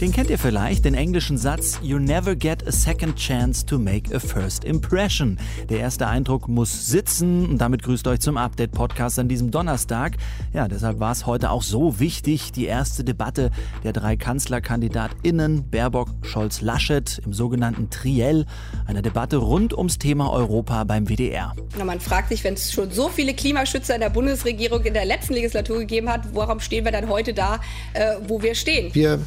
Den kennt ihr vielleicht, den englischen Satz You never get a second chance to make a first impression. Der erste Eindruck muss sitzen und damit grüßt euch zum Update-Podcast an diesem Donnerstag. Ja, deshalb war es heute auch so wichtig, die erste Debatte der drei KanzlerkandidatInnen Baerbock, Scholz, Laschet im sogenannten Triell. Eine Debatte rund ums Thema Europa beim WDR. Na, man fragt sich, wenn es schon so viele Klimaschützer in der Bundesregierung in der letzten Legislatur gegeben hat, warum stehen wir dann heute da, äh, wo wir stehen? Wir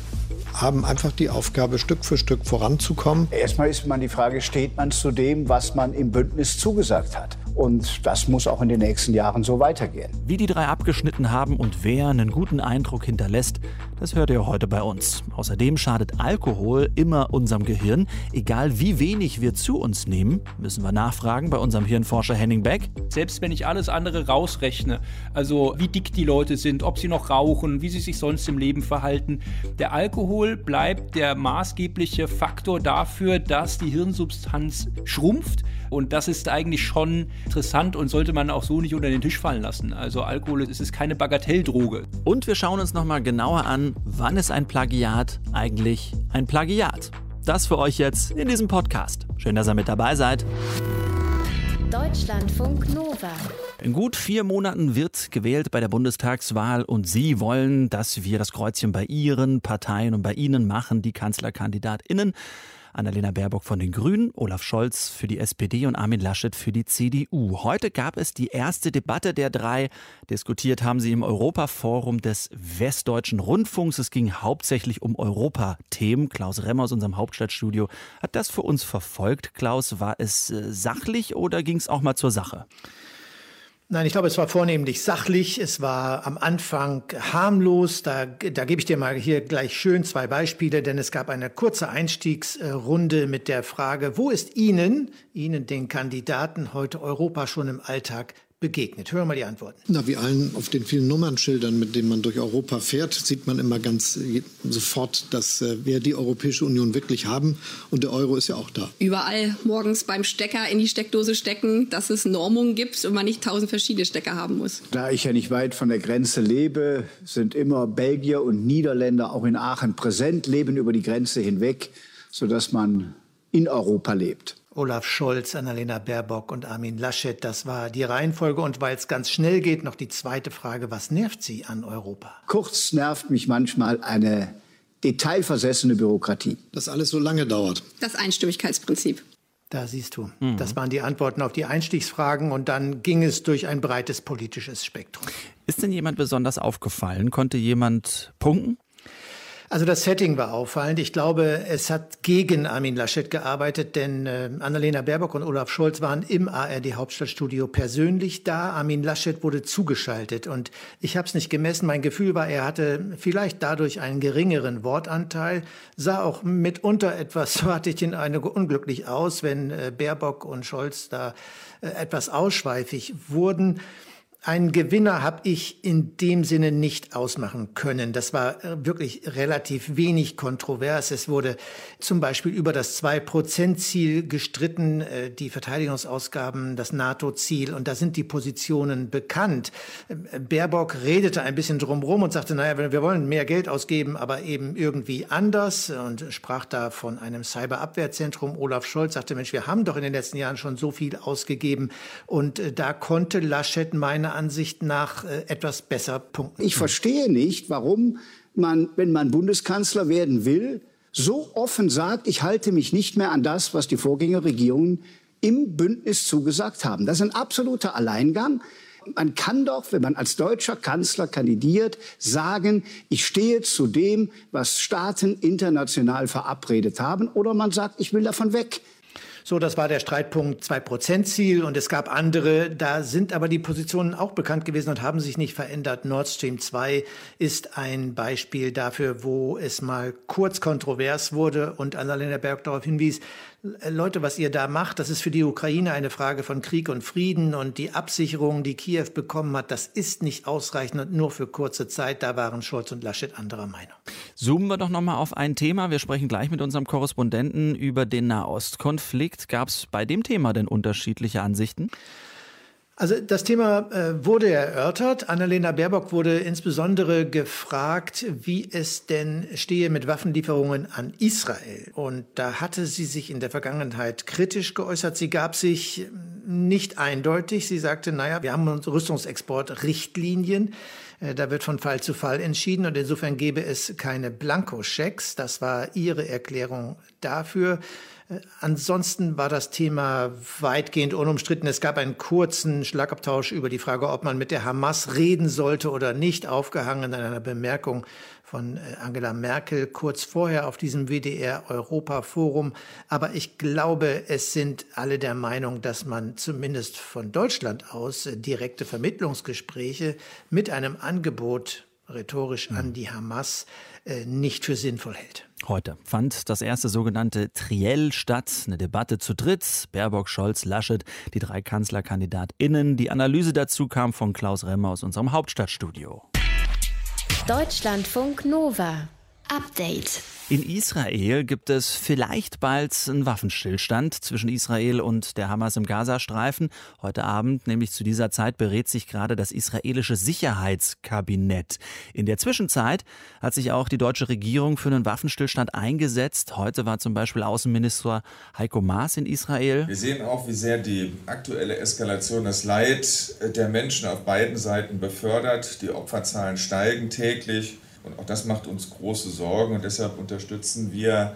haben einfach die Aufgabe, Stück für Stück voranzukommen. Erstmal ist man die Frage, steht man zu dem, was man im Bündnis zugesagt hat? Und das muss auch in den nächsten Jahren so weitergehen. Wie die drei abgeschnitten haben und wer einen guten Eindruck hinterlässt, das hört ihr heute bei uns. Außerdem schadet Alkohol immer unserem Gehirn. Egal wie wenig wir zu uns nehmen, müssen wir nachfragen bei unserem Hirnforscher Henning Beck. Selbst wenn ich alles andere rausrechne, also wie dick die Leute sind, ob sie noch rauchen, wie sie sich sonst im Leben verhalten, der Alkohol bleibt der maßgebliche Faktor dafür, dass die Hirnsubstanz schrumpft. Und das ist eigentlich schon interessant und sollte man auch so nicht unter den Tisch fallen lassen. Also Alkohol ist, ist keine Bagatelldroge. Und wir schauen uns nochmal genauer an, wann ist ein Plagiat eigentlich ein Plagiat. Das für euch jetzt in diesem Podcast. Schön, dass ihr mit dabei seid. Deutschlandfunk Nova. In gut vier Monaten wird gewählt bei der Bundestagswahl und Sie wollen, dass wir das Kreuzchen bei Ihren Parteien und bei Ihnen machen, die KanzlerkandidatInnen. Annalena Baerbock von den Grünen, Olaf Scholz für die SPD und Armin Laschet für die CDU. Heute gab es die erste Debatte der drei. Diskutiert haben sie im Europaforum des Westdeutschen Rundfunks. Es ging hauptsächlich um Europathemen. Klaus Remmer aus unserem Hauptstadtstudio hat das für uns verfolgt. Klaus, war es äh, sachlich oder ging es auch mal zur Sache? Nein, ich glaube, es war vornehmlich sachlich. Es war am Anfang harmlos. Da, da gebe ich dir mal hier gleich schön zwei Beispiele, denn es gab eine kurze Einstiegsrunde mit der Frage, wo ist Ihnen, Ihnen den Kandidaten heute Europa schon im Alltag begegnet? Hören wir mal die Antworten. Na, wie allen auf den vielen Nummernschildern, mit denen man durch Europa fährt, sieht man immer ganz sofort, dass äh, wir die Europäische Union wirklich haben. Und der Euro ist ja auch da. Überall morgens beim Stecker in die Steckdose stecken, dass es Normungen gibt und man nicht tausend verschiedene Stecker haben muss. Da ich ja nicht weit von der Grenze lebe, sind immer Belgier und Niederländer auch in Aachen präsent, leben über die Grenze hinweg, sodass man in Europa lebt. Olaf Scholz, Annalena Baerbock und Armin Laschet. Das war die Reihenfolge. Und weil es ganz schnell geht, noch die zweite Frage. Was nervt Sie an Europa? Kurz nervt mich manchmal eine detailversessene Bürokratie. Dass alles so lange dauert. Das Einstimmigkeitsprinzip. Da siehst du. Mhm. Das waren die Antworten auf die Einstiegsfragen und dann ging es durch ein breites politisches Spektrum. Ist denn jemand besonders aufgefallen? Konnte jemand punkten? Also das Setting war auffallend. Ich glaube, es hat gegen Armin Laschet gearbeitet, denn äh, Annalena Baerbock und Olaf Scholz waren im ARD Hauptstadtstudio persönlich da. Armin Laschet wurde zugeschaltet und ich habe es nicht gemessen. Mein Gefühl war, er hatte vielleicht dadurch einen geringeren Wortanteil, sah auch mitunter etwas, so hatte ich den Eindruck, unglücklich aus, wenn äh, Baerbock und Scholz da äh, etwas ausschweifig wurden. Einen Gewinner habe ich in dem Sinne nicht ausmachen können. Das war äh, wirklich relativ wenig kontrovers. Es wurde zum Beispiel über das Zwei-Prozent-Ziel gestritten, äh, die Verteidigungsausgaben, das NATO-Ziel. Und da sind die Positionen bekannt. Äh, Baerbock redete ein bisschen drumherum und sagte, naja, wir wollen mehr Geld ausgeben, aber eben irgendwie anders und sprach da von einem Cyberabwehrzentrum. Olaf Scholz sagte, Mensch, wir haben doch in den letzten Jahren schon so viel ausgegeben. Und da konnte Laschet meine Ansicht nach äh, etwas besser punkten. Ich verstehe nicht, warum man, wenn man Bundeskanzler werden will, so offen sagt, ich halte mich nicht mehr an das, was die Vorgängerregierungen im Bündnis zugesagt haben. Das ist ein absoluter Alleingang. Man kann doch, wenn man als deutscher Kanzler kandidiert, sagen, ich stehe zu dem, was Staaten international verabredet haben, oder man sagt, ich will davon weg. So, das war der Streitpunkt 2-Prozent-Ziel und es gab andere, da sind aber die Positionen auch bekannt gewesen und haben sich nicht verändert. Nord Stream 2 ist ein Beispiel dafür, wo es mal kurz kontrovers wurde und Annalena Berg darauf hinwies, Leute, was ihr da macht, das ist für die Ukraine eine Frage von Krieg und Frieden und die Absicherung, die Kiew bekommen hat, das ist nicht ausreichend und nur für kurze Zeit. Da waren Scholz und Laschet anderer Meinung. Zoomen wir doch noch mal auf ein Thema. Wir sprechen gleich mit unserem Korrespondenten über den Nahostkonflikt. Gab es bei dem Thema denn unterschiedliche Ansichten? Also das Thema äh, wurde erörtert. Annalena Baerbock wurde insbesondere gefragt, wie es denn stehe mit Waffenlieferungen an Israel. Und da hatte sie sich in der Vergangenheit kritisch geäußert. Sie gab sich nicht eindeutig. Sie sagte, naja, wir haben Rüstungsexportrichtlinien. Äh, da wird von Fall zu Fall entschieden und insofern gäbe es keine Blankoschecks. Das war ihre Erklärung dafür. Äh, ansonsten war das Thema weitgehend unumstritten. Es gab einen kurzen Schlagabtausch über die Frage, ob man mit der Hamas reden sollte oder nicht, aufgehangen an einer Bemerkung von äh, Angela Merkel kurz vorher auf diesem WDR Europa Forum. Aber ich glaube, es sind alle der Meinung, dass man zumindest von Deutschland aus äh, direkte Vermittlungsgespräche mit einem Angebot rhetorisch an hm. die Hamas nicht für sinnvoll hält. Heute fand das erste sogenannte Triell statt, eine Debatte zu dritt. Baerbock, Scholz, Laschet, die drei KanzlerkandidatInnen. Die Analyse dazu kam von Klaus Remmer aus unserem Hauptstadtstudio. Deutschlandfunk Nova. Update. In Israel gibt es vielleicht bald einen Waffenstillstand zwischen Israel und der Hamas im Gazastreifen. Heute Abend, nämlich zu dieser Zeit, berät sich gerade das israelische Sicherheitskabinett. In der Zwischenzeit hat sich auch die deutsche Regierung für einen Waffenstillstand eingesetzt. Heute war zum Beispiel Außenminister Heiko Maas in Israel. Wir sehen auch, wie sehr die aktuelle Eskalation das Leid der Menschen auf beiden Seiten befördert. Die Opferzahlen steigen täglich. Und auch das macht uns große Sorgen und deshalb unterstützen wir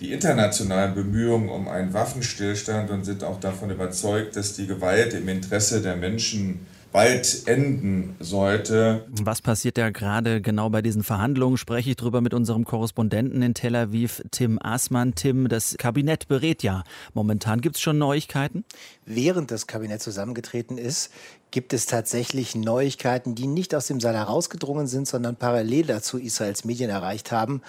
die internationalen Bemühungen um einen Waffenstillstand und sind auch davon überzeugt, dass die Gewalt im Interesse der Menschen bald enden sollte. Was passiert da gerade genau bei diesen Verhandlungen? Spreche ich darüber mit unserem Korrespondenten in Tel Aviv, Tim Aßmann. Tim, das Kabinett berät ja momentan. Gibt es schon Neuigkeiten? Während das Kabinett zusammengetreten ist, gibt es tatsächlich Neuigkeiten, die nicht aus dem Saal herausgedrungen sind, sondern parallel dazu Israels Medien erreicht haben.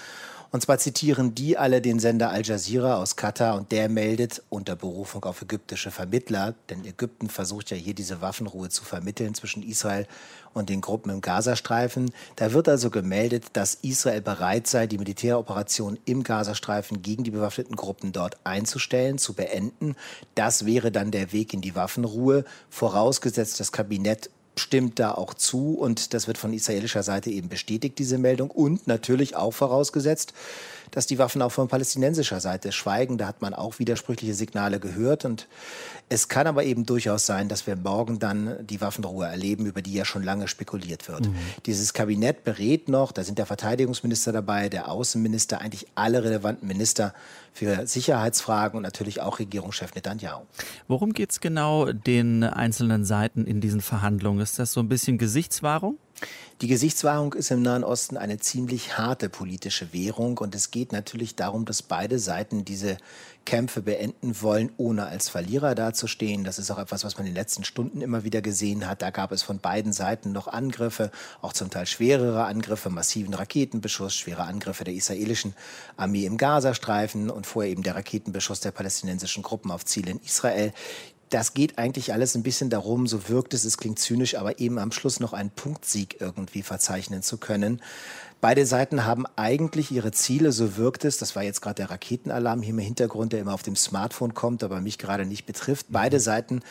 Und zwar zitieren die alle den Sender Al Jazeera aus Katar und der meldet unter Berufung auf ägyptische Vermittler, denn Ägypten versucht ja hier diese Waffenruhe zu vermitteln zwischen Israel und den Gruppen im Gazastreifen. Da wird also gemeldet, dass Israel bereit sei, die Militäroperation im Gazastreifen gegen die bewaffneten Gruppen dort einzustellen, zu beenden. Das wäre dann der Weg in die Waffenruhe, vorausgesetzt das Kabinett stimmt da auch zu und das wird von israelischer Seite eben bestätigt, diese Meldung. Und natürlich auch vorausgesetzt, dass die Waffen auch von palästinensischer Seite schweigen. Da hat man auch widersprüchliche Signale gehört. Und es kann aber eben durchaus sein, dass wir morgen dann die Waffenruhe erleben, über die ja schon lange spekuliert wird. Mhm. Dieses Kabinett berät noch, da sind der Verteidigungsminister dabei, der Außenminister, eigentlich alle relevanten Minister für Sicherheitsfragen und natürlich auch Regierungschef Netanyahu. Worum geht es genau den einzelnen Seiten in diesen Verhandlungen? Ist das so ein bisschen Gesichtswahrung? Die Gesichtswahrung ist im Nahen Osten eine ziemlich harte politische Währung und es geht natürlich darum, dass beide Seiten diese Kämpfe beenden wollen, ohne als Verlierer dazustehen. Das ist auch etwas, was man in den letzten Stunden immer wieder gesehen hat. Da gab es von beiden Seiten noch Angriffe, auch zum Teil schwerere Angriffe, massiven Raketenbeschuss, schwere Angriffe der israelischen Armee im Gazastreifen und vorher eben der Raketenbeschuss der palästinensischen Gruppen auf Ziele in Israel das geht eigentlich alles ein bisschen darum, so wirkt es, es klingt zynisch, aber eben am Schluss noch einen Punktsieg irgendwie verzeichnen zu können. Beide Seiten haben eigentlich ihre Ziele, so wirkt es. Das war jetzt gerade der Raketenalarm hier im Hintergrund, der immer auf dem Smartphone kommt, aber mich gerade nicht betrifft. Beide Seiten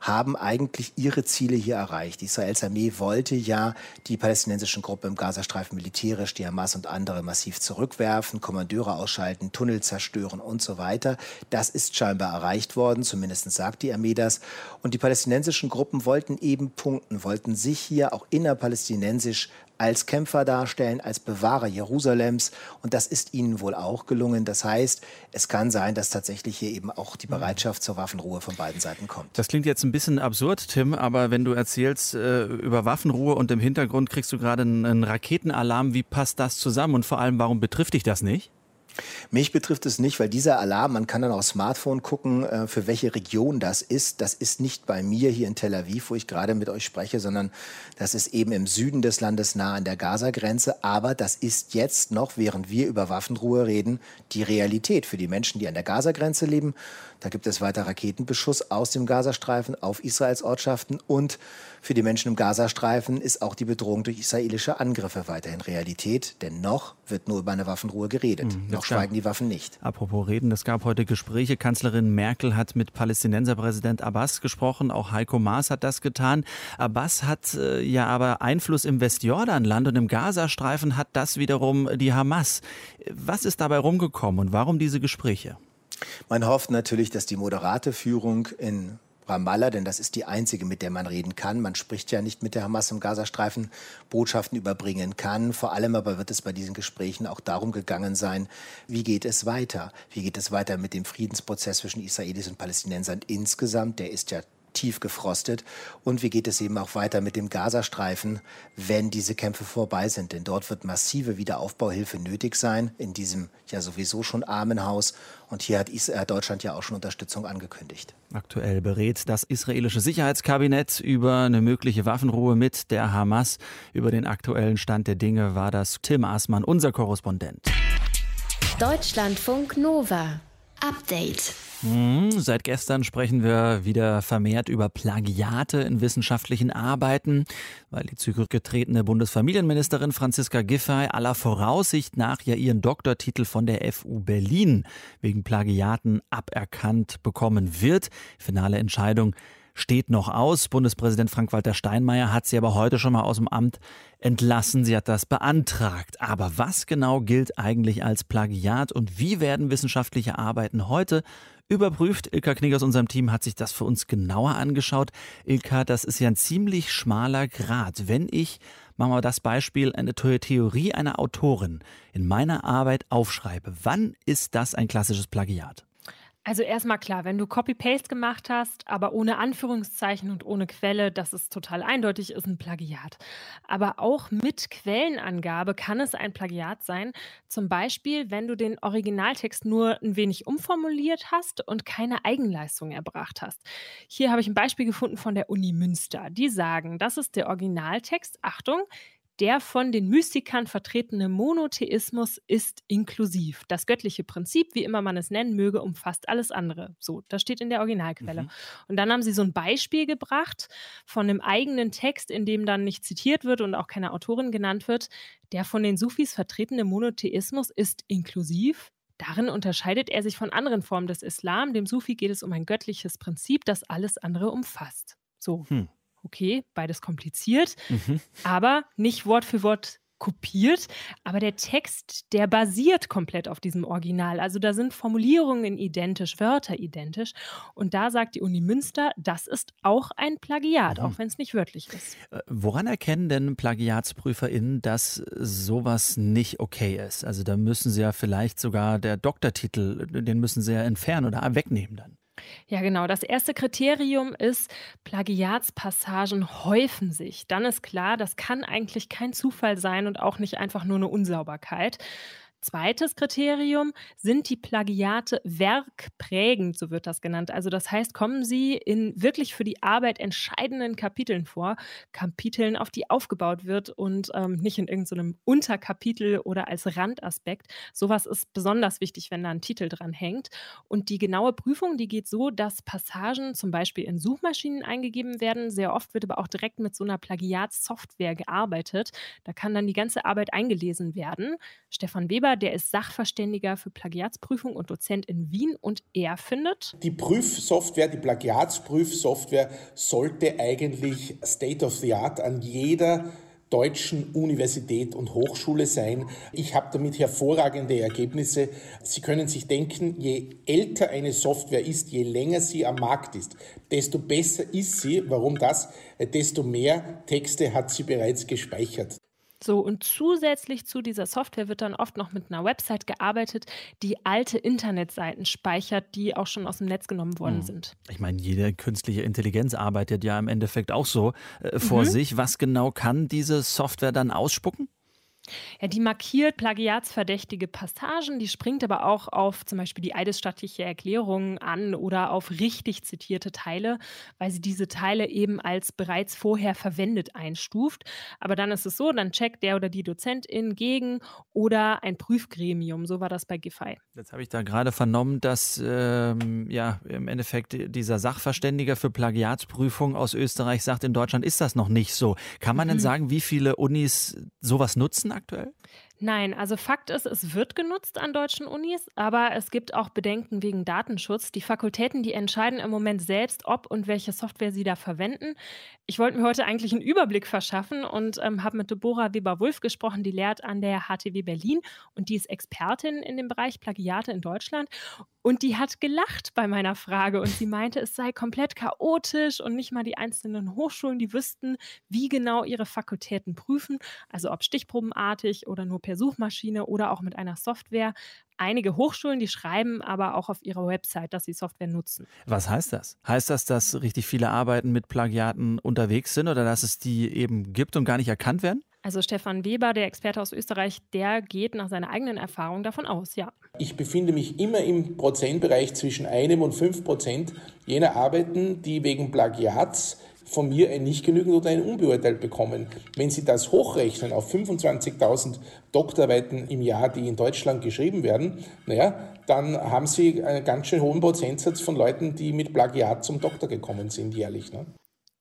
haben eigentlich ihre Ziele hier erreicht. Israels Armee wollte ja die palästinensischen Gruppen im Gazastreifen militärisch, die Hamas und andere massiv zurückwerfen, Kommandeure ausschalten, Tunnel zerstören und so weiter. Das ist scheinbar erreicht worden, zumindest sagt die Armee das. Und die palästinensischen Gruppen wollten eben punkten, wollten sich hier auch innerpalästinensisch als Kämpfer darstellen, als Bewahrer Jerusalems. Und das ist ihnen wohl auch gelungen. Das heißt, es kann sein, dass tatsächlich hier eben auch die Bereitschaft zur Waffenruhe von beiden Seiten kommt. Das klingt jetzt ein bisschen absurd, Tim, aber wenn du erzählst äh, über Waffenruhe und im Hintergrund kriegst du gerade einen, einen Raketenalarm, wie passt das zusammen? Und vor allem, warum betrifft dich das nicht? Mich betrifft es nicht, weil dieser Alarm, man kann dann aufs Smartphone gucken, äh, für welche Region das ist. Das ist nicht bei mir hier in Tel Aviv, wo ich gerade mit euch spreche, sondern das ist eben im Süden des Landes nah an der Gaza-Grenze. Aber das ist jetzt noch, während wir über Waffenruhe reden, die Realität für die Menschen, die an der Gaza-Grenze leben. Da gibt es weiter Raketenbeschuss aus dem Gazastreifen auf Israels Ortschaften und für die Menschen im Gazastreifen ist auch die Bedrohung durch israelische Angriffe weiterhin Realität, denn noch wird nur über eine Waffenruhe geredet. Mhm, Noch schweigen die Waffen nicht. Apropos Reden, es gab heute Gespräche. Kanzlerin Merkel hat mit Palästinenserpräsident Abbas gesprochen. Auch Heiko Maas hat das getan. Abbas hat äh, ja aber Einfluss im Westjordanland und im Gazastreifen hat das wiederum die Hamas. Was ist dabei rumgekommen und warum diese Gespräche? Man hofft natürlich, dass die moderate Führung in Ramallah, denn das ist die einzige, mit der man reden kann. Man spricht ja nicht mit der Hamas im Gazastreifen, Botschaften überbringen kann. Vor allem aber wird es bei diesen Gesprächen auch darum gegangen sein, wie geht es weiter? Wie geht es weiter mit dem Friedensprozess zwischen Israelis und Palästinensern insgesamt? Der ist ja tief gefrostet. Und wie geht es eben auch weiter mit dem Gazastreifen, wenn diese Kämpfe vorbei sind? Denn dort wird massive Wiederaufbauhilfe nötig sein, in diesem ja sowieso schon armen Haus. Und hier hat äh, Deutschland ja auch schon Unterstützung angekündigt. Aktuell berät das israelische Sicherheitskabinett über eine mögliche Waffenruhe mit der Hamas. Über den aktuellen Stand der Dinge war das Tim Aßmann, unser Korrespondent. Deutschlandfunk Nova. Update. Hm, seit gestern sprechen wir wieder vermehrt über Plagiate in wissenschaftlichen Arbeiten, weil die zurückgetretene Bundesfamilienministerin Franziska Giffey aller Voraussicht nach ja ihren Doktortitel von der FU Berlin wegen Plagiaten aberkannt bekommen wird. Finale Entscheidung steht noch aus. Bundespräsident Frank-Walter Steinmeier hat sie aber heute schon mal aus dem Amt entlassen. Sie hat das beantragt. Aber was genau gilt eigentlich als Plagiat und wie werden wissenschaftliche Arbeiten heute überprüft? Ilka Knieg aus unserem Team hat sich das für uns genauer angeschaut. Ilka, das ist ja ein ziemlich schmaler Grad. Wenn ich machen wir das Beispiel, eine Theorie einer Autorin in meiner Arbeit aufschreibe, wann ist das ein klassisches Plagiat? Also erstmal klar, wenn du Copy-Paste gemacht hast, aber ohne Anführungszeichen und ohne Quelle, das ist total eindeutig, ist ein Plagiat. Aber auch mit Quellenangabe kann es ein Plagiat sein. Zum Beispiel, wenn du den Originaltext nur ein wenig umformuliert hast und keine Eigenleistung erbracht hast. Hier habe ich ein Beispiel gefunden von der Uni Münster. Die sagen, das ist der Originaltext. Achtung, der von den Mystikern vertretene Monotheismus ist inklusiv. Das göttliche Prinzip, wie immer man es nennen möge, umfasst alles andere. So, das steht in der Originalquelle. Mhm. Und dann haben sie so ein Beispiel gebracht von einem eigenen Text, in dem dann nicht zitiert wird und auch keine Autorin genannt wird. Der von den Sufis vertretene Monotheismus ist inklusiv. Darin unterscheidet er sich von anderen Formen des Islam. Dem Sufi geht es um ein göttliches Prinzip, das alles andere umfasst. So. Hm okay, beides kompliziert, mhm. aber nicht Wort für Wort kopiert, aber der Text, der basiert komplett auf diesem Original. Also da sind Formulierungen identisch, Wörter identisch. Und da sagt die Uni Münster, das ist auch ein Plagiat, mhm. auch wenn es nicht wörtlich ist. Äh, woran erkennen denn PlagiatsprüferInnen, dass sowas nicht okay ist? Also da müssen sie ja vielleicht sogar der Doktortitel, den müssen sie ja entfernen oder wegnehmen dann. Ja, genau. Das erste Kriterium ist, Plagiatspassagen häufen sich. Dann ist klar, das kann eigentlich kein Zufall sein und auch nicht einfach nur eine Unsauberkeit. Zweites Kriterium sind die Plagiate werkprägend, so wird das genannt. Also das heißt, kommen sie in wirklich für die Arbeit entscheidenden Kapiteln vor, Kapiteln, auf die aufgebaut wird und ähm, nicht in irgendeinem so Unterkapitel oder als Randaspekt. Sowas ist besonders wichtig, wenn da ein Titel dran hängt. Und die genaue Prüfung, die geht so, dass Passagen zum Beispiel in Suchmaschinen eingegeben werden. Sehr oft wird aber auch direkt mit so einer Plagiatssoftware gearbeitet. Da kann dann die ganze Arbeit eingelesen werden. Stefan Weber der ist Sachverständiger für Plagiatsprüfung und Dozent in Wien und er findet, die Prüfsoftware, die Plagiatsprüfsoftware sollte eigentlich State of the Art an jeder deutschen Universität und Hochschule sein. Ich habe damit hervorragende Ergebnisse. Sie können sich denken, je älter eine Software ist, je länger sie am Markt ist, desto besser ist sie. Warum das? Desto mehr Texte hat sie bereits gespeichert. So, und zusätzlich zu dieser Software wird dann oft noch mit einer Website gearbeitet, die alte Internetseiten speichert, die auch schon aus dem Netz genommen worden hm. sind. Ich meine, jede künstliche Intelligenz arbeitet ja im Endeffekt auch so äh, vor mhm. sich. Was genau kann diese Software dann ausspucken? Ja, die markiert plagiatsverdächtige Passagen, die springt aber auch auf zum Beispiel die eidesstattliche Erklärung an oder auf richtig zitierte Teile, weil sie diese Teile eben als bereits vorher verwendet einstuft. Aber dann ist es so, dann checkt der oder die Dozentin gegen oder ein Prüfgremium. So war das bei Giffey. Jetzt habe ich da gerade vernommen, dass ähm, ja im Endeffekt dieser Sachverständiger für Plagiatsprüfung aus Österreich sagt, in Deutschland ist das noch nicht so. Kann man mhm. denn sagen, wie viele Unis sowas nutzen aktuell? Nein, also Fakt ist, es wird genutzt an deutschen Unis, aber es gibt auch Bedenken wegen Datenschutz. Die Fakultäten, die entscheiden im Moment selbst, ob und welche Software sie da verwenden. Ich wollte mir heute eigentlich einen Überblick verschaffen und ähm, habe mit Deborah Weber-Wulf gesprochen, die lehrt an der HTW Berlin und die ist Expertin in dem Bereich Plagiate in Deutschland. Und die hat gelacht bei meiner Frage und sie meinte, es sei komplett chaotisch und nicht mal die einzelnen Hochschulen, die wüssten, wie genau ihre Fakultäten prüfen, also ob stichprobenartig oder nur per Suchmaschine oder auch mit einer Software. Einige Hochschulen, die schreiben aber auch auf ihrer Website, dass sie Software nutzen. Was heißt das? Heißt das, dass richtig viele Arbeiten mit Plagiaten unterwegs sind oder dass es die eben gibt und gar nicht erkannt werden? Also Stefan Weber, der Experte aus Österreich, der geht nach seiner eigenen Erfahrung davon aus, ja. Ich befinde mich immer im Prozentbereich zwischen einem und fünf Prozent jener Arbeiten, die wegen Plagiats von mir ein nicht genügend oder ein unbeurteilt bekommen. Wenn Sie das hochrechnen auf 25.000 Doktorarbeiten im Jahr, die in Deutschland geschrieben werden, naja, dann haben Sie einen ganz schön hohen Prozentsatz von Leuten, die mit Plagiat zum Doktor gekommen sind jährlich. Ne?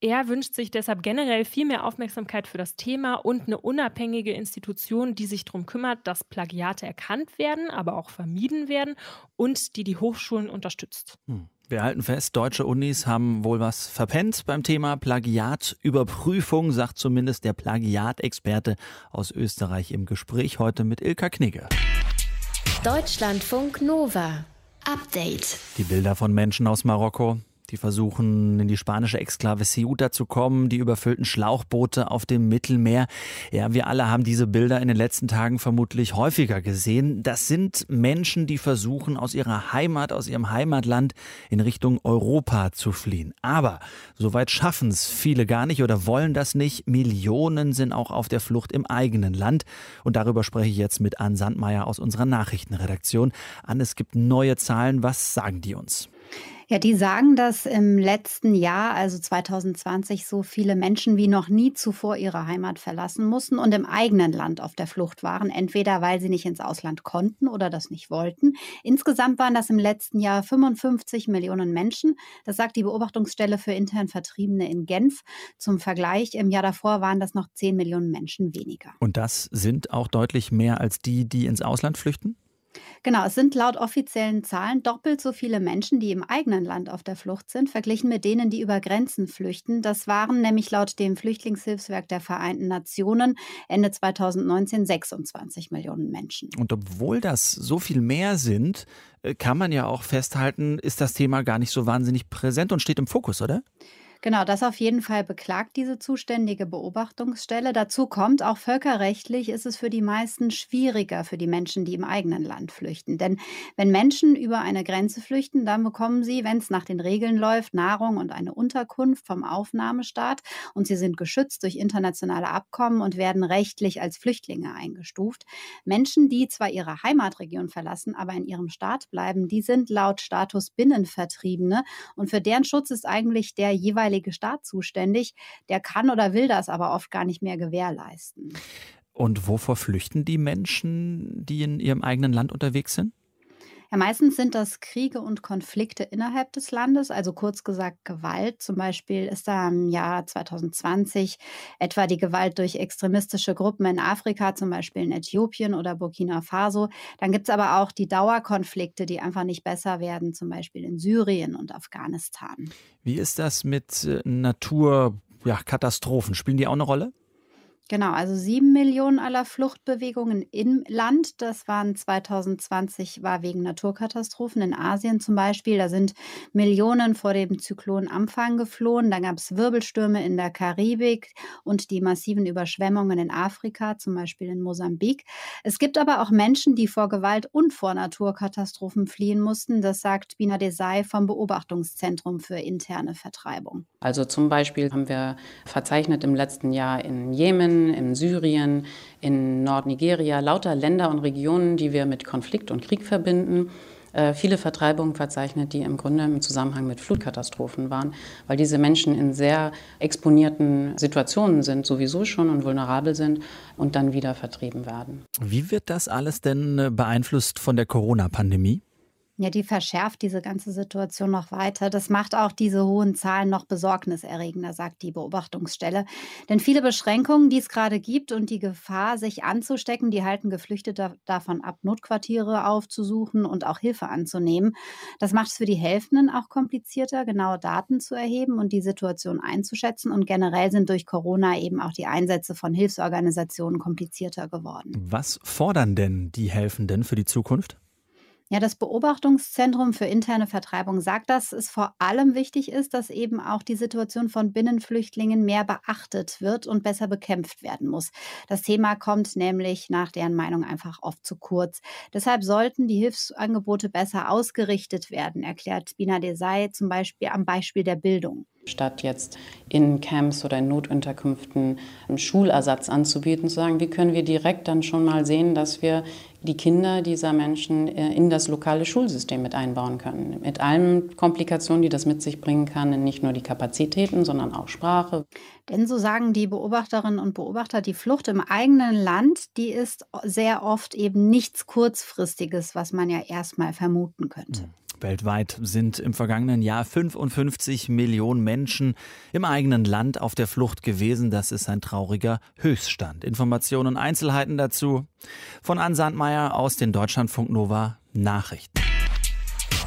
Er wünscht sich deshalb generell viel mehr Aufmerksamkeit für das Thema und eine unabhängige Institution, die sich darum kümmert, dass Plagiate erkannt werden, aber auch vermieden werden und die die Hochschulen unterstützt. Hm. Wir halten fest, deutsche Unis haben wohl was verpennt beim Thema Plagiatüberprüfung, sagt zumindest der Plagiatexperte aus Österreich im Gespräch heute mit Ilka Knigge. Deutschlandfunk Nova. Update. Die Bilder von Menschen aus Marokko, die versuchen, in die spanische Exklave Ceuta zu kommen, die überfüllten Schlauchboote auf dem Mittelmeer. Ja, wir alle haben diese Bilder in den letzten Tagen vermutlich häufiger gesehen. Das sind Menschen, die versuchen, aus ihrer Heimat, aus ihrem Heimatland in Richtung Europa zu fliehen. Aber soweit schaffen es viele gar nicht oder wollen das nicht. Millionen sind auch auf der Flucht im eigenen Land. Und darüber spreche ich jetzt mit Ann Sandmeier aus unserer Nachrichtenredaktion. Ann, es gibt neue Zahlen. Was sagen die uns? Ja, die sagen, dass im letzten Jahr, also 2020, so viele Menschen wie noch nie zuvor ihre Heimat verlassen mussten und im eigenen Land auf der Flucht waren, entweder weil sie nicht ins Ausland konnten oder das nicht wollten. Insgesamt waren das im letzten Jahr 55 Millionen Menschen. Das sagt die Beobachtungsstelle für intern Vertriebene in Genf. Zum Vergleich, im Jahr davor waren das noch 10 Millionen Menschen weniger. Und das sind auch deutlich mehr als die, die ins Ausland flüchten? Genau, es sind laut offiziellen Zahlen doppelt so viele Menschen, die im eigenen Land auf der Flucht sind, verglichen mit denen, die über Grenzen flüchten. Das waren nämlich laut dem Flüchtlingshilfswerk der Vereinten Nationen Ende 2019 26 Millionen Menschen. Und obwohl das so viel mehr sind, äh, kann man ja auch festhalten, ist das Thema gar nicht so wahnsinnig präsent und steht im Fokus, oder? Genau, das auf jeden Fall beklagt diese zuständige Beobachtungsstelle. Dazu kommt, auch völkerrechtlich ist es für die meisten schwieriger für die Menschen, die im eigenen Land flüchten. Denn wenn Menschen über eine Grenze flüchten, dann bekommen sie, wenn es nach den Regeln läuft, Nahrung und eine Unterkunft vom Aufnahmestaat und sie sind geschützt durch internationale Abkommen und werden rechtlich als Flüchtlinge eingestuft. Menschen, die zwar ihre Heimatregion verlassen, aber in ihrem Staat bleiben, die sind laut Status Binnenvertriebene und für deren Schutz ist eigentlich der jeweilige jeweilige Staat zuständig. Der kann oder will das aber oft gar nicht mehr gewährleisten. Und wovor flüchten die Menschen, die in ihrem eigenen Land unterwegs sind? Ja, meistens sind das Kriege und Konflikte innerhalb des Landes, also kurz gesagt Gewalt. Zum Beispiel ist da im Jahr 2020 etwa die Gewalt durch extremistische Gruppen in Afrika, zum Beispiel in Äthiopien oder Burkina Faso. Dann gibt es aber auch die Dauerkonflikte, die einfach nicht besser werden, zum Beispiel in Syrien und Afghanistan. Wie ist das mit äh, Naturkatastrophen? Ja, Spielen die auch eine Rolle? Genau, also sieben Millionen aller Fluchtbewegungen im Land. Das waren 2020, war wegen Naturkatastrophen in Asien zum Beispiel. Da sind Millionen vor dem Zyklon Amphan geflohen. Da gab es Wirbelstürme in der Karibik und die massiven Überschwemmungen in Afrika, zum Beispiel in Mosambik. Es gibt aber auch Menschen, die vor Gewalt und vor Naturkatastrophen fliehen mussten. Das sagt Bina Desai vom Beobachtungszentrum für interne Vertreibung. Also zum Beispiel haben wir verzeichnet im letzten Jahr in Jemen, in Syrien, in Nordnigeria, lauter Länder und Regionen, die wir mit Konflikt und Krieg verbinden äh, viele Vertreibungen verzeichnet, die im Grunde im Zusammenhang mit Flutkatastrophen waren, weil diese Menschen in sehr exponierten Situationen sind, sowieso schon und vulnerabel sind und dann wieder vertrieben werden. Wie wird das alles denn äh, beeinflusst von der Corona-Pandemie? Ja, die verschärft diese ganze Situation noch weiter. Das macht auch diese hohen Zahlen noch besorgniserregender, sagt die Beobachtungsstelle. Denn viele Beschränkungen, die es gerade gibt und die Gefahr, sich anzustecken, die halten Geflüchtete davon ab, Notquartiere aufzusuchen und auch Hilfe anzunehmen. Das macht es für die Helfenden auch komplizierter, genaue Daten zu erheben und die Situation einzuschätzen. Und generell sind durch Corona eben auch die Einsätze von Hilfsorganisationen komplizierter geworden. Was fordern denn die Helfenden für die Zukunft? Ja, das Beobachtungszentrum für interne Vertreibung sagt, dass es vor allem wichtig ist, dass eben auch die Situation von Binnenflüchtlingen mehr beachtet wird und besser bekämpft werden muss. Das Thema kommt nämlich nach deren Meinung einfach oft zu kurz. Deshalb sollten die Hilfsangebote besser ausgerichtet werden, erklärt Bina Desai zum Beispiel am Beispiel der Bildung. Statt jetzt in Camps oder in Notunterkünften einen Schulersatz anzubieten, zu sagen, wie können wir direkt dann schon mal sehen, dass wir die Kinder dieser Menschen äh, in das lokale Schulsystem mit einbauen können. Mit allen Komplikationen, die das mit sich bringen kann, nicht nur die Kapazitäten, sondern auch Sprache. Denn so sagen die Beobachterinnen und Beobachter, die Flucht im eigenen Land, die ist sehr oft eben nichts Kurzfristiges, was man ja erstmal vermuten könnte. Mhm. Weltweit sind im vergangenen Jahr 55 Millionen Menschen im eigenen Land auf der Flucht gewesen. Das ist ein trauriger Höchststand. Informationen und Einzelheiten dazu von Ann Sandmeier aus den Deutschlandfunk Nova Nachrichten.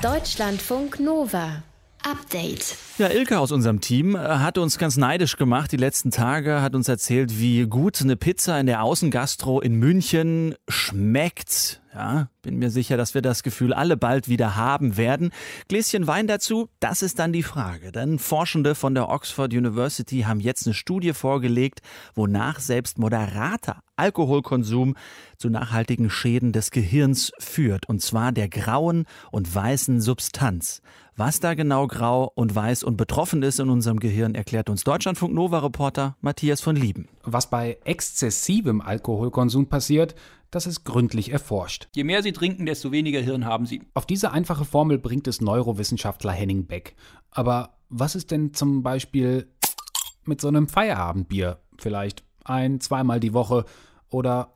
Deutschlandfunk Nova. Update. Ja, Ilke aus unserem Team äh, hat uns ganz neidisch gemacht die letzten Tage, hat uns erzählt, wie gut eine Pizza in der Außengastro in München schmeckt. Ja, bin mir sicher, dass wir das Gefühl alle bald wieder haben werden. Gläschen Wein dazu, das ist dann die Frage. Denn Forschende von der Oxford University haben jetzt eine Studie vorgelegt, wonach selbst moderater Alkoholkonsum zu nachhaltigen Schäden des Gehirns führt. Und zwar der grauen und weißen Substanz. Was da genau grau und weiß und betroffen ist in unserem Gehirn, erklärt uns Deutschlandfunk Nova-Reporter Matthias von Lieben. Was bei exzessivem Alkoholkonsum passiert, das ist gründlich erforscht. Je mehr Sie trinken, desto weniger Hirn haben Sie. Auf diese einfache Formel bringt es Neurowissenschaftler Henning Beck. Aber was ist denn zum Beispiel mit so einem Feierabendbier? Vielleicht ein, zweimal die Woche oder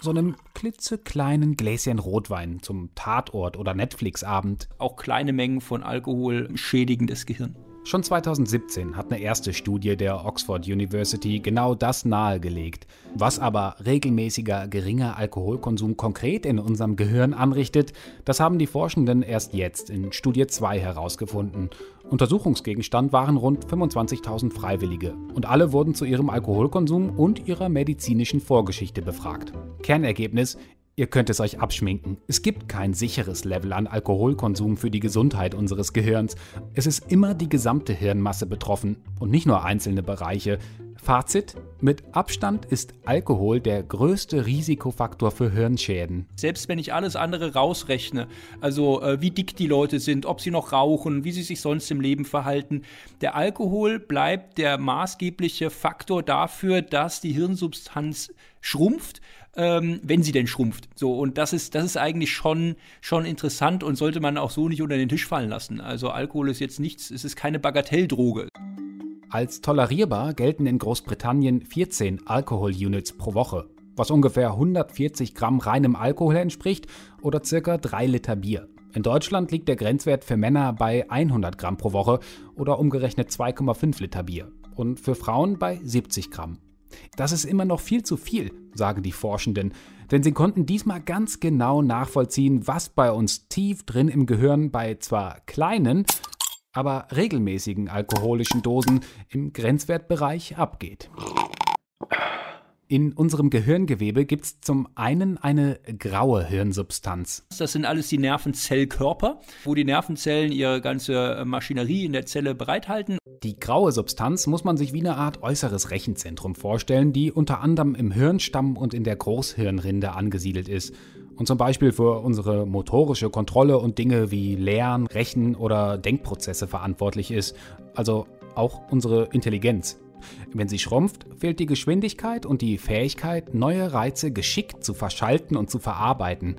so einem klitzekleinen Gläschen Rotwein zum Tatort oder Netflix-Abend. Auch kleine Mengen von Alkohol schädigen das Gehirn. Schon 2017 hat eine erste Studie der Oxford University genau das nahegelegt. Was aber regelmäßiger geringer Alkoholkonsum konkret in unserem Gehirn anrichtet, das haben die Forschenden erst jetzt in Studie 2 herausgefunden. Untersuchungsgegenstand waren rund 25.000 Freiwillige und alle wurden zu ihrem Alkoholkonsum und ihrer medizinischen Vorgeschichte befragt. Kernergebnis, Ihr könnt es euch abschminken. Es gibt kein sicheres Level an Alkoholkonsum für die Gesundheit unseres Gehirns. Es ist immer die gesamte Hirnmasse betroffen und nicht nur einzelne Bereiche. Fazit: Mit Abstand ist Alkohol der größte Risikofaktor für Hirnschäden. Selbst wenn ich alles andere rausrechne, also äh, wie dick die Leute sind, ob sie noch rauchen, wie sie sich sonst im Leben verhalten, der Alkohol bleibt der maßgebliche Faktor dafür, dass die Hirnsubstanz schrumpft ähm, wenn sie denn schrumpft. So, und das ist, das ist eigentlich schon, schon interessant und sollte man auch so nicht unter den Tisch fallen lassen. Also Alkohol ist jetzt nichts, es ist keine Bagatelldroge. Als tolerierbar gelten in Großbritannien 14 Alkohol-Units pro Woche, was ungefähr 140 Gramm reinem Alkohol entspricht oder circa 3 Liter Bier. In Deutschland liegt der Grenzwert für Männer bei 100 Gramm pro Woche oder umgerechnet 2,5 Liter Bier und für Frauen bei 70 Gramm. Das ist immer noch viel zu viel, sagen die Forschenden, denn sie konnten diesmal ganz genau nachvollziehen, was bei uns tief drin im Gehirn bei zwar kleinen, aber regelmäßigen alkoholischen Dosen im Grenzwertbereich abgeht. In unserem Gehirngewebe gibt es zum einen eine graue Hirnsubstanz. Das sind alles die Nervenzellkörper, wo die Nervenzellen ihre ganze Maschinerie in der Zelle bereithalten. Die graue Substanz muss man sich wie eine Art äußeres Rechenzentrum vorstellen, die unter anderem im Hirnstamm und in der Großhirnrinde angesiedelt ist und zum Beispiel für unsere motorische Kontrolle und Dinge wie Lernen, Rechen oder Denkprozesse verantwortlich ist, also auch unsere Intelligenz. Wenn sie schrumpft, fehlt die Geschwindigkeit und die Fähigkeit, neue Reize geschickt zu verschalten und zu verarbeiten.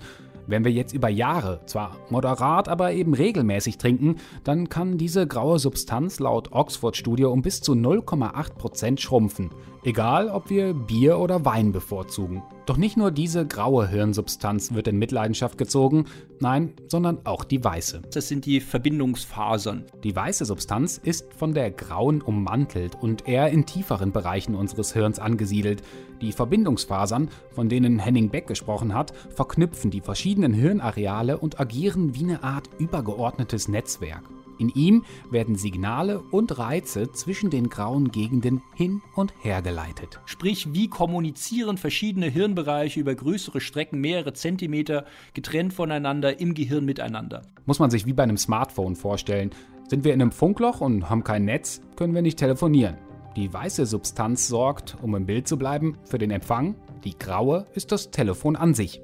Wenn wir jetzt über Jahre, zwar moderat, aber eben regelmäßig trinken, dann kann diese graue Substanz laut Oxford-Studie um bis zu 0,8% schrumpfen. Egal, ob wir Bier oder Wein bevorzugen. Doch nicht nur diese graue Hirnsubstanz wird in Mitleidenschaft gezogen, nein, sondern auch die weiße. Das sind die Verbindungsfasern. Die weiße Substanz ist von der grauen ummantelt und eher in tieferen Bereichen unseres Hirns angesiedelt. Die Verbindungsfasern, von denen Henning Beck gesprochen hat, verknüpfen die verschiedenen Hirnareale und agieren wie eine Art übergeordnetes Netzwerk. In ihm werden Signale und Reize zwischen den grauen Gegenden hin und her geleitet. Sprich, wie kommunizieren verschiedene Hirnbereiche über größere Strecken, mehrere Zentimeter, getrennt voneinander im Gehirn miteinander. Muss man sich wie bei einem Smartphone vorstellen. Sind wir in einem Funkloch und haben kein Netz, können wir nicht telefonieren. Die weiße Substanz sorgt, um im Bild zu bleiben, für den Empfang. Die graue ist das Telefon an sich.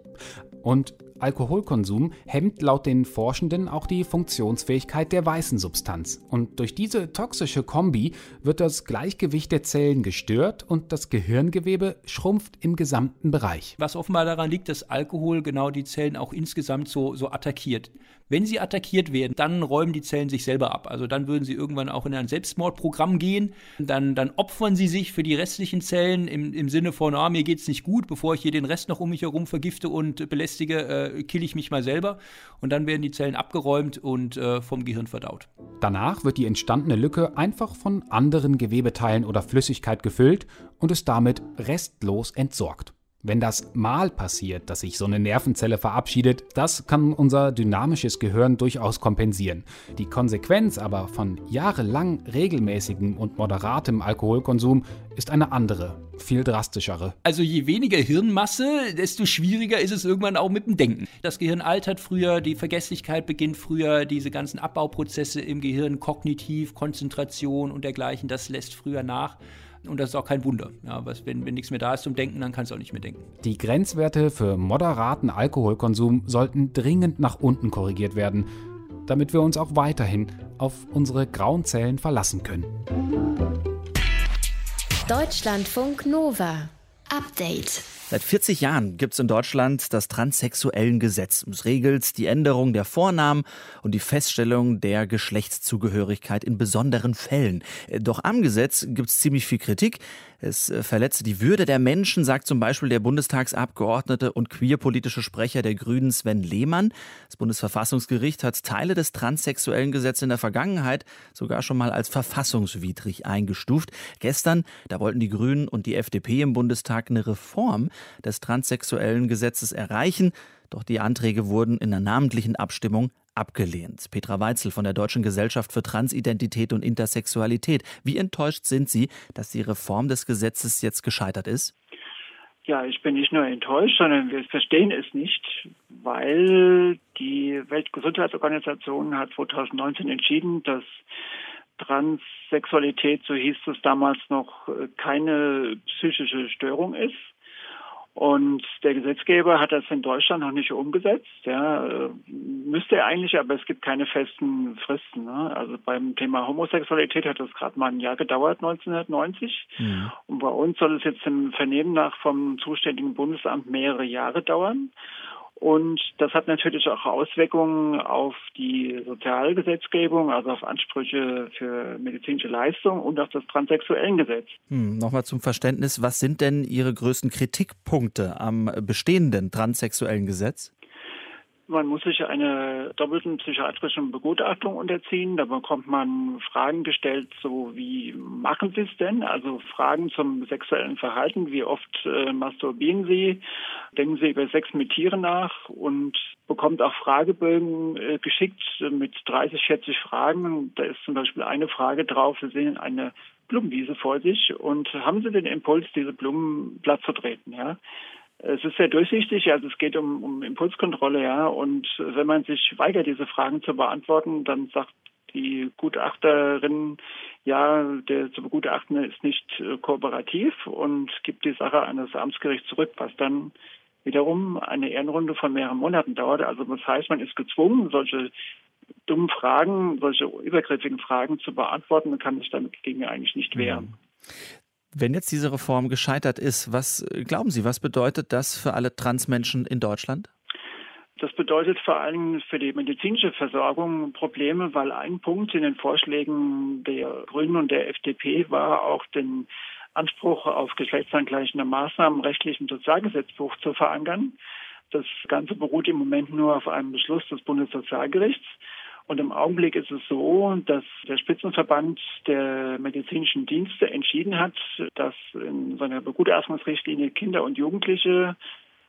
Und Alkoholkonsum hemmt laut den Forschenden auch die Funktionsfähigkeit der weißen Substanz. Und durch diese toxische Kombi wird das Gleichgewicht der Zellen gestört und das Gehirngewebe schrumpft im gesamten Bereich. Was offenbar daran liegt, dass Alkohol genau die Zellen auch insgesamt so, so attackiert. Wenn sie attackiert werden, dann räumen die Zellen sich selber ab. Also dann würden sie irgendwann auch in ein Selbstmordprogramm gehen. Dann, dann opfern sie sich für die restlichen Zellen im, im Sinne von, ah, mir geht's nicht gut, bevor ich hier den Rest noch um mich herum vergifte und belästige, äh, kill ich mich mal selber. Und dann werden die Zellen abgeräumt und äh, vom Gehirn verdaut. Danach wird die entstandene Lücke einfach von anderen Gewebeteilen oder Flüssigkeit gefüllt und ist damit restlos entsorgt. Wenn das mal passiert, dass sich so eine Nervenzelle verabschiedet, das kann unser dynamisches Gehirn durchaus kompensieren. Die Konsequenz aber von jahrelang regelmäßigem und moderatem Alkoholkonsum ist eine andere, viel drastischere. Also je weniger Hirnmasse, desto schwieriger ist es irgendwann auch mit dem Denken. Das Gehirn altert früher, die Vergesslichkeit beginnt früher, diese ganzen Abbauprozesse im Gehirn, kognitiv, Konzentration und dergleichen, das lässt früher nach. Und das ist auch kein Wunder. Ja, was, wenn, wenn nichts mehr da ist zum Denken, dann kannst du auch nicht mehr denken. Die Grenzwerte für moderaten Alkoholkonsum sollten dringend nach unten korrigiert werden, damit wir uns auch weiterhin auf unsere grauen Zellen verlassen können. Deutschlandfunk Nova. Update. Seit 40 Jahren gibt es in Deutschland das transsexuellen Gesetz. Es regelt die Änderung der Vornamen und die Feststellung der Geschlechtszugehörigkeit in besonderen Fällen. Doch am Gesetz gibt es ziemlich viel Kritik. Es äh, verletze die Würde der Menschen, sagt zum Beispiel der Bundestagsabgeordnete und queerpolitische Sprecher der Grünen Sven Lehmann. Das Bundesverfassungsgericht hat Teile des transsexuellen Gesetzes in der Vergangenheit sogar schon mal als verfassungswidrig eingestuft. Gestern, da wollten die Grünen und die FDP im Bundestag eine Reform des transsexuellen Gesetzes erreichen. Doch die Anträge wurden in einer namentlichen Abstimmung abgelehnt. Petra Weitzel von der Deutschen Gesellschaft für Transidentität und Intersexualität. Wie enttäuscht sind Sie, dass die Reform des Gesetzes jetzt gescheitert ist? Ja, ich bin nicht nur enttäuscht, sondern wir verstehen es nicht, weil die Weltgesundheitsorganisation hat 2019 entschieden, dass Transsexualität, so hieß es damals noch, keine psychische Störung ist. Und der Gesetzgeber hat das in Deutschland noch nicht umgesetzt. Ja, äh, müsste er eigentlich, aber es gibt keine festen Fristen. Ne? Also beim Thema Homosexualität hat das gerade mal ein Jahr gedauert, 1990. Ja. Und bei uns soll es jetzt im Vernehmen nach vom zuständigen Bundesamt mehrere Jahre dauern. Und das hat natürlich auch Auswirkungen auf die Sozialgesetzgebung, also auf Ansprüche für medizinische Leistung und auf das Transsexuellengesetz. Hm, Nochmal zum Verständnis, was sind denn Ihre größten Kritikpunkte am bestehenden transsexuellen Gesetz? Man muss sich einer doppelten psychiatrischen Begutachtung unterziehen. Da bekommt man Fragen gestellt, so wie machen Sie es denn? Also Fragen zum sexuellen Verhalten. Wie oft äh, masturbieren Sie? Denken Sie über Sex mit Tieren nach? Und bekommt auch Fragebögen äh, geschickt mit 30, 40 Fragen. Da ist zum Beispiel eine Frage drauf. Sie sehen eine Blumenwiese vor sich und haben Sie den Impuls, diese Blumen platt zu treten? Ja? Es ist sehr durchsichtig, also es geht um, um Impulskontrolle, ja. Und wenn man sich weigert, diese Fragen zu beantworten, dann sagt die Gutachterin, ja, der zu begutachtende ist nicht äh, kooperativ und gibt die Sache an das Amtsgericht zurück, was dann wiederum eine Ehrenrunde von mehreren Monaten dauert. Also das heißt, man ist gezwungen, solche dummen Fragen, solche übergriffigen Fragen zu beantworten und kann sich damit gegen eigentlich nicht wehren. Wenn jetzt diese Reform gescheitert ist, was äh, glauben Sie, was bedeutet das für alle Transmenschen in Deutschland? Das bedeutet vor allem für die medizinische Versorgung Probleme, weil ein Punkt in den Vorschlägen der Grünen und der FDP war auch den Anspruch auf geschlechtsangleichende Maßnahmen im rechtlichen Sozialgesetzbuch zu verankern. Das Ganze beruht im Moment nur auf einem Beschluss des Bundessozialgerichts. Und im Augenblick ist es so, dass der Spitzenverband der medizinischen Dienste entschieden hat, dass in seiner Begutachtungsrichtlinie Kinder und Jugendliche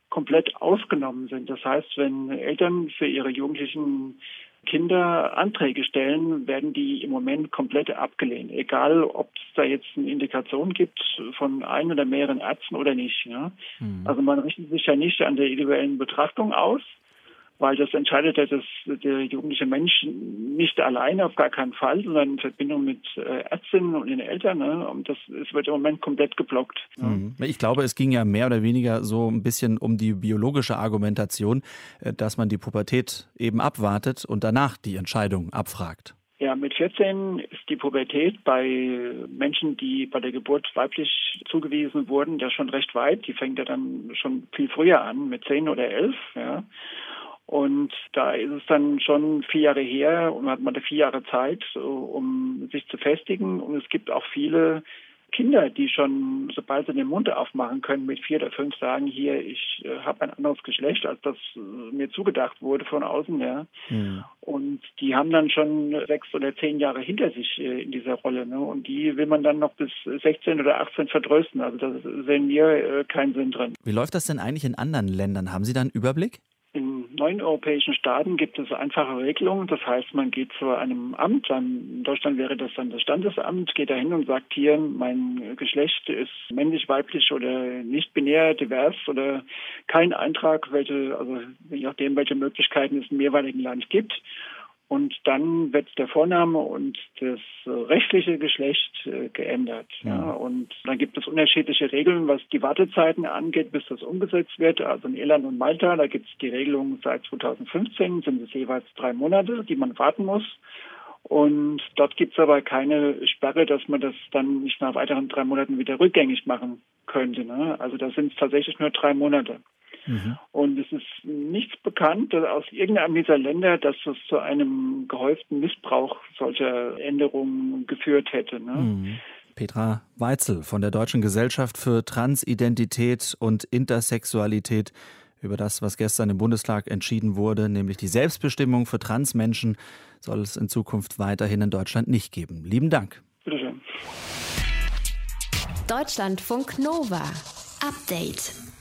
komplett ausgenommen sind. Das heißt, wenn Eltern für ihre Jugendlichen Kinder Anträge stellen, werden die im Moment komplett abgelehnt. Egal, ob es da jetzt eine Indikation gibt von ein oder mehreren Ärzten oder nicht. Ja. Mhm. Also man richtet sich ja nicht an der individuellen Betrachtung aus, weil das entscheidet ja das, der jugendliche Mensch nicht alleine, auf gar keinen Fall, sondern in Verbindung mit äh, Ärztinnen und den Eltern. Ne? Und das es wird im Moment komplett geblockt. Mhm. Ich glaube, es ging ja mehr oder weniger so ein bisschen um die biologische Argumentation, äh, dass man die Pubertät eben abwartet und danach die Entscheidung abfragt. Ja, mit 14 ist die Pubertät bei Menschen, die bei der Geburt weiblich zugewiesen wurden, ja schon recht weit. Die fängt ja dann schon viel früher an, mit 10 oder 11. Ja. Und da ist es dann schon vier Jahre her und hat man da vier Jahre Zeit, um sich zu festigen. Und es gibt auch viele Kinder, die schon, sobald sie den Mund aufmachen können, mit vier oder fünf sagen, hier, ich äh, habe ein anderes Geschlecht, als das äh, mir zugedacht wurde von außen her. Mhm. Und die haben dann schon sechs oder zehn Jahre hinter sich äh, in dieser Rolle. Ne? Und die will man dann noch bis 16 oder 18 vertrösten. Also da sehen wir äh, keinen Sinn drin. Wie läuft das denn eigentlich in anderen Ländern? Haben Sie da einen Überblick? In neuen europäischen Staaten gibt es einfache Regelungen. Das heißt, man geht zu einem Amt, in Deutschland wäre das dann das Standesamt, geht dahin und sagt hier, mein Geschlecht ist männlich, weiblich oder nicht binär, divers oder kein Eintrag, welche, also je nachdem, welche Möglichkeiten es im jeweiligen Land gibt. Und dann wird der Vorname und das rechtliche Geschlecht äh, geändert. Ja. Und dann gibt es unterschiedliche Regeln, was die Wartezeiten angeht, bis das umgesetzt wird. Also in Irland und Malta, da gibt es die Regelung seit 2015, sind es jeweils drei Monate, die man warten muss. Und dort gibt es aber keine Sperre, dass man das dann nicht nach weiteren drei Monaten wieder rückgängig machen könnte. Ne? Also da sind es tatsächlich nur drei Monate. Mhm. Und es ist nichts bekannt aus irgendeinem dieser Länder, dass es zu einem gehäuften Missbrauch solcher Änderungen geführt hätte. Ne? Mhm. Petra Weitzel von der Deutschen Gesellschaft für Transidentität und Intersexualität über das, was gestern im Bundestag entschieden wurde, nämlich die Selbstbestimmung für Transmenschen, soll es in Zukunft weiterhin in Deutschland nicht geben. Lieben Dank. Bitte schön. Deutschlandfunk Nova. Update.